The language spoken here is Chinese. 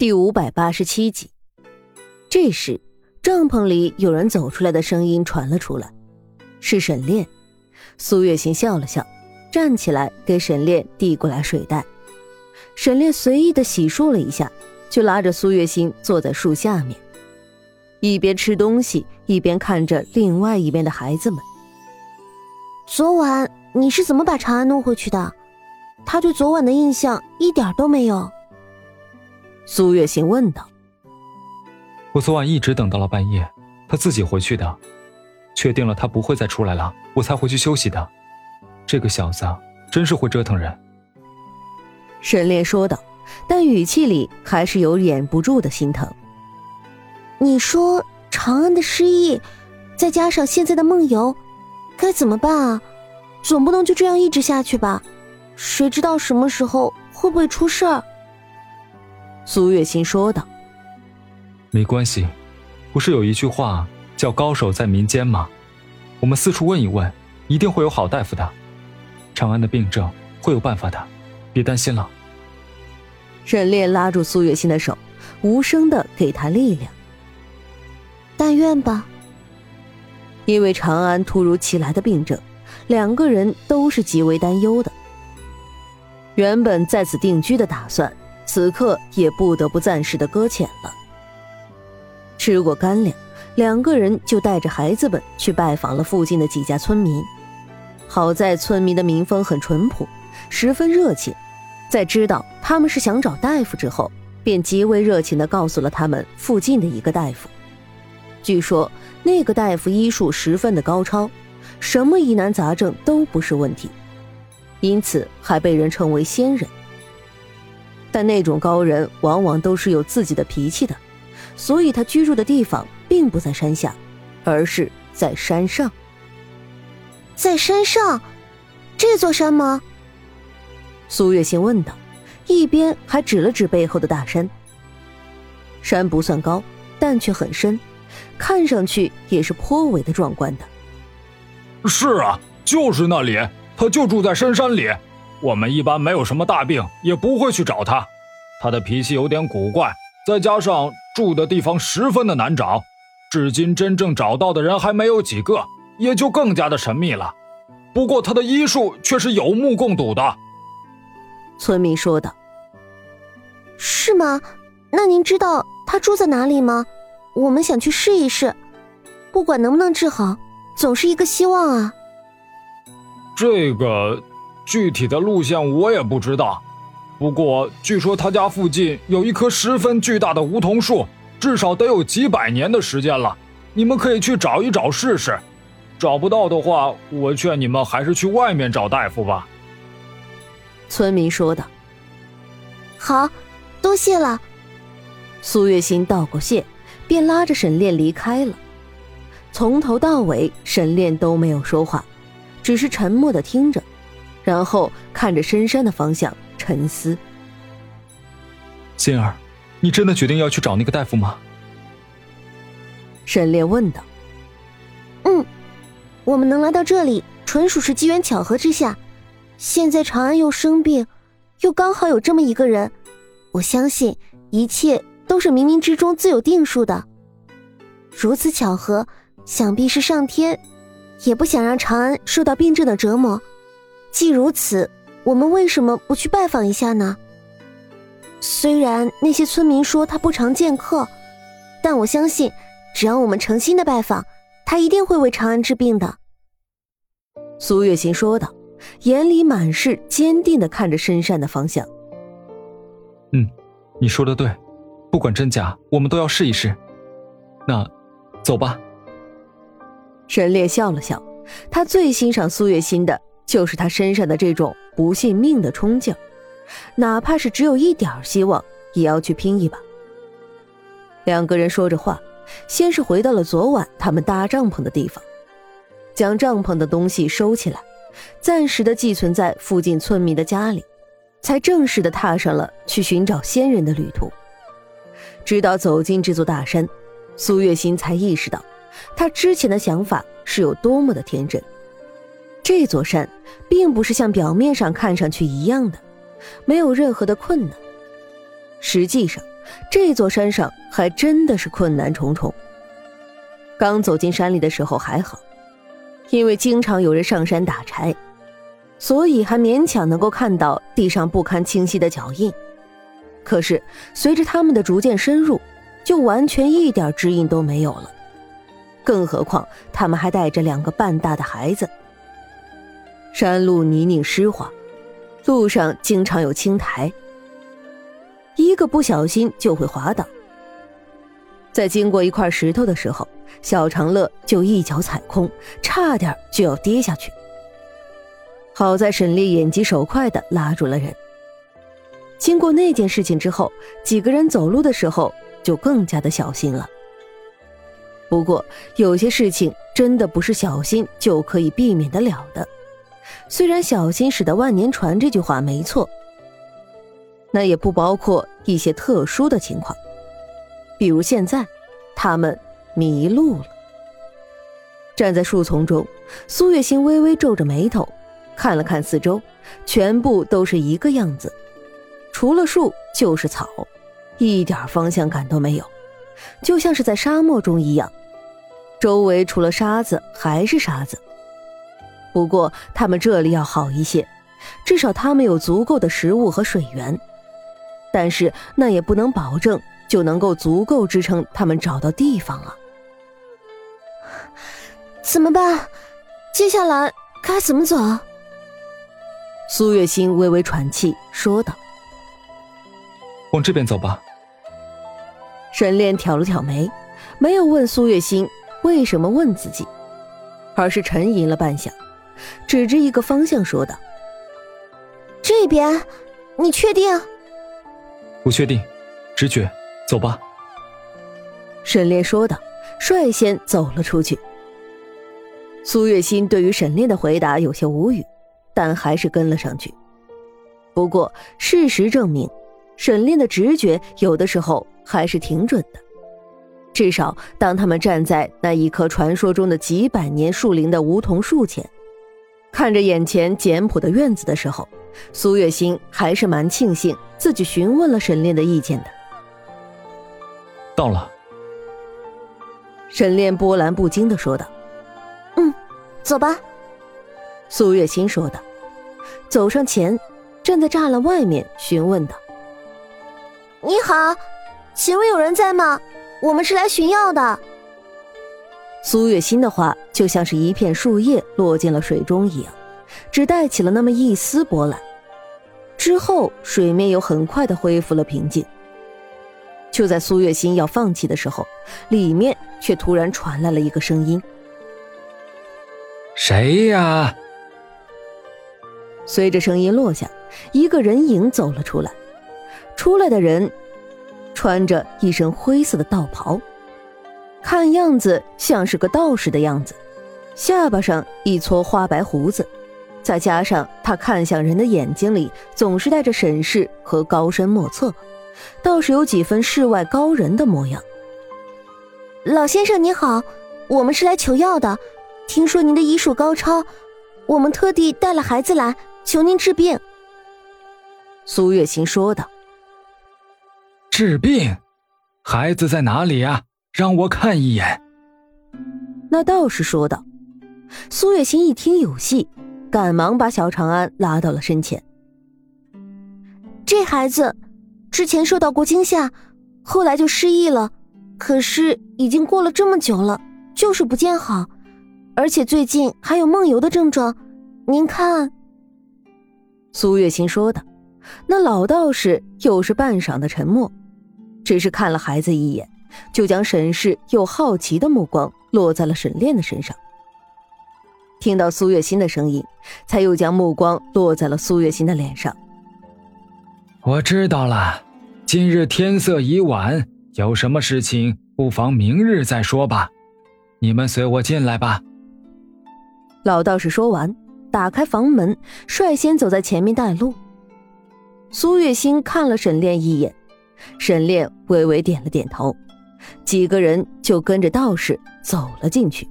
第五百八十七集，这时帐篷里有人走出来的声音传了出来，是沈炼。苏月心笑了笑，站起来给沈炼递过来水袋。沈炼随意的洗漱了一下，就拉着苏月心坐在树下面，一边吃东西一边看着另外一边的孩子们。昨晚你是怎么把长安弄回去的？他对昨晚的印象一点都没有。苏月心问道：“我昨晚一直等到了半夜，他自己回去的，确定了他不会再出来了，我才回去休息的。这个小子真是会折腾人。”沈烈说道，但语气里还是有忍不住的心疼。你说长安的失忆，再加上现在的梦游，该怎么办啊？总不能就这样一直下去吧？谁知道什么时候会不会出事儿？苏月心说道：“没关系，不是有一句话叫‘高手在民间’吗？我们四处问一问，一定会有好大夫的。长安的病症会有办法的，别担心了。”沈炼拉住苏月心的手，无声的给她力量。但愿吧。因为长安突如其来的病症，两个人都是极为担忧的。原本在此定居的打算。此刻也不得不暂时的搁浅了。吃过干粮，两个人就带着孩子们去拜访了附近的几家村民。好在村民的民风很淳朴，十分热情。在知道他们是想找大夫之后，便极为热情的告诉了他们附近的一个大夫。据说那个大夫医术十分的高超，什么疑难杂症都不是问题，因此还被人称为仙人。但那种高人往往都是有自己的脾气的，所以他居住的地方并不在山下，而是在山上。在山上，这座山吗？苏月心问道，一边还指了指背后的大山。山不算高，但却很深，看上去也是颇为的壮观的。是啊，就是那里，他就住在深山里。我们一般没有什么大病，也不会去找他。他的脾气有点古怪，再加上住的地方十分的难找，至今真正找到的人还没有几个，也就更加的神秘了。不过他的医术却是有目共睹的。村民说道：“是吗？那您知道他住在哪里吗？我们想去试一试，不管能不能治好，总是一个希望啊。”这个。具体的路线我也不知道，不过据说他家附近有一棵十分巨大的梧桐树，至少得有几百年的时间了。你们可以去找一找试试，找不到的话，我劝你们还是去外面找大夫吧。”村民说道。“好，多谢了。”苏月心道过谢，便拉着沈炼离开了。从头到尾，沈炼都没有说话，只是沉默的听着。然后看着深山的方向沉思。心儿，你真的决定要去找那个大夫吗？沈烈问道。嗯，我们能来到这里，纯属是机缘巧合之下。现在长安又生病，又刚好有这么一个人，我相信一切都是冥冥之中自有定数的。如此巧合，想必是上天也不想让长安受到病症的折磨。既如此，我们为什么不去拜访一下呢？虽然那些村民说他不常见客，但我相信，只要我们诚心的拜访，他一定会为长安治病的。苏月心说道，眼里满是坚定的看着深山的方向。嗯，你说的对，不管真假，我们都要试一试。那，走吧。沈烈笑了笑，他最欣赏苏月心的。就是他身上的这种不信命的冲劲，哪怕是只有一点希望，也要去拼一把。两个人说着话，先是回到了昨晚他们搭帐篷的地方，将帐篷的东西收起来，暂时的寄存在附近村民的家里，才正式的踏上了去寻找仙人的旅途。直到走进这座大山，苏月心才意识到，他之前的想法是有多么的天真。这座山并不是像表面上看上去一样的，没有任何的困难。实际上，这座山上还真的是困难重重。刚走进山里的时候还好，因为经常有人上山打柴，所以还勉强能够看到地上不堪清晰的脚印。可是随着他们的逐渐深入，就完全一点指引都没有了。更何况他们还带着两个半大的孩子。山路泥泞湿滑，路上经常有青苔，一个不小心就会滑倒。在经过一块石头的时候，小长乐就一脚踩空，差点就要跌下去。好在沈烈眼疾手快的拉住了人。经过那件事情之后，几个人走路的时候就更加的小心了。不过有些事情真的不是小心就可以避免得了的。虽然“小心驶得万年船”这句话没错，那也不包括一些特殊的情况，比如现在他们迷路了。站在树丛中，苏月心微微皱着眉头，看了看四周，全部都是一个样子，除了树就是草，一点方向感都没有，就像是在沙漠中一样，周围除了沙子还是沙子。不过他们这里要好一些，至少他们有足够的食物和水源。但是那也不能保证就能够足够支撑他们找到地方啊！怎么办？接下来该怎么走？苏月心微微喘气说道：“往这边走吧。”沈炼挑了挑眉，没有问苏月心为什么问自己，而是沉吟了半晌。指着一个方向说道：“这边，你确定？”“不确定，直觉，走吧。”沈炼说道，率先走了出去。苏月心对于沈炼的回答有些无语，但还是跟了上去。不过事实证明，沈炼的直觉有的时候还是挺准的。至少当他们站在那一棵传说中的几百年树龄的梧桐树前。看着眼前简朴的院子的时候，苏月心还是蛮庆幸自己询问了沈炼的意见的。到了，沈炼波澜不惊的说道：“嗯，走吧。”苏月心说道，走上前，站在栅栏外面询问道：“你好，请问有人在吗？我们是来寻药的。”苏月心的话就像是一片树叶落进了水中一样，只带起了那么一丝波澜，之后水面又很快的恢复了平静。就在苏月心要放弃的时候，里面却突然传来了一个声音：“谁呀？”随着声音落下，一个人影走了出来。出来的人穿着一身灰色的道袍。看样子像是个道士的样子，下巴上一撮花白胡子，再加上他看向人的眼睛里总是带着审视和高深莫测，倒是有几分世外高人的模样。老先生你好，我们是来求药的，听说您的医术高超，我们特地带了孩子来求您治病。苏月琴说道：“治病，孩子在哪里呀？”让我看一眼。那道士说道。苏月心一听有戏，赶忙把小长安拉到了身前。这孩子之前受到过惊吓，后来就失忆了，可是已经过了这么久了，就是不见好，而且最近还有梦游的症状。您看。苏月心说的。那老道士又是半晌的沉默，只是看了孩子一眼。就将审视又好奇的目光落在了沈炼的身上。听到苏月心的声音，才又将目光落在了苏月心的脸上。我知道了，今日天色已晚，有什么事情不妨明日再说吧。你们随我进来吧。老道士说完，打开房门，率先走在前面带路。苏月心看了沈炼一眼，沈炼微微点了点头。几个人就跟着道士走了进去。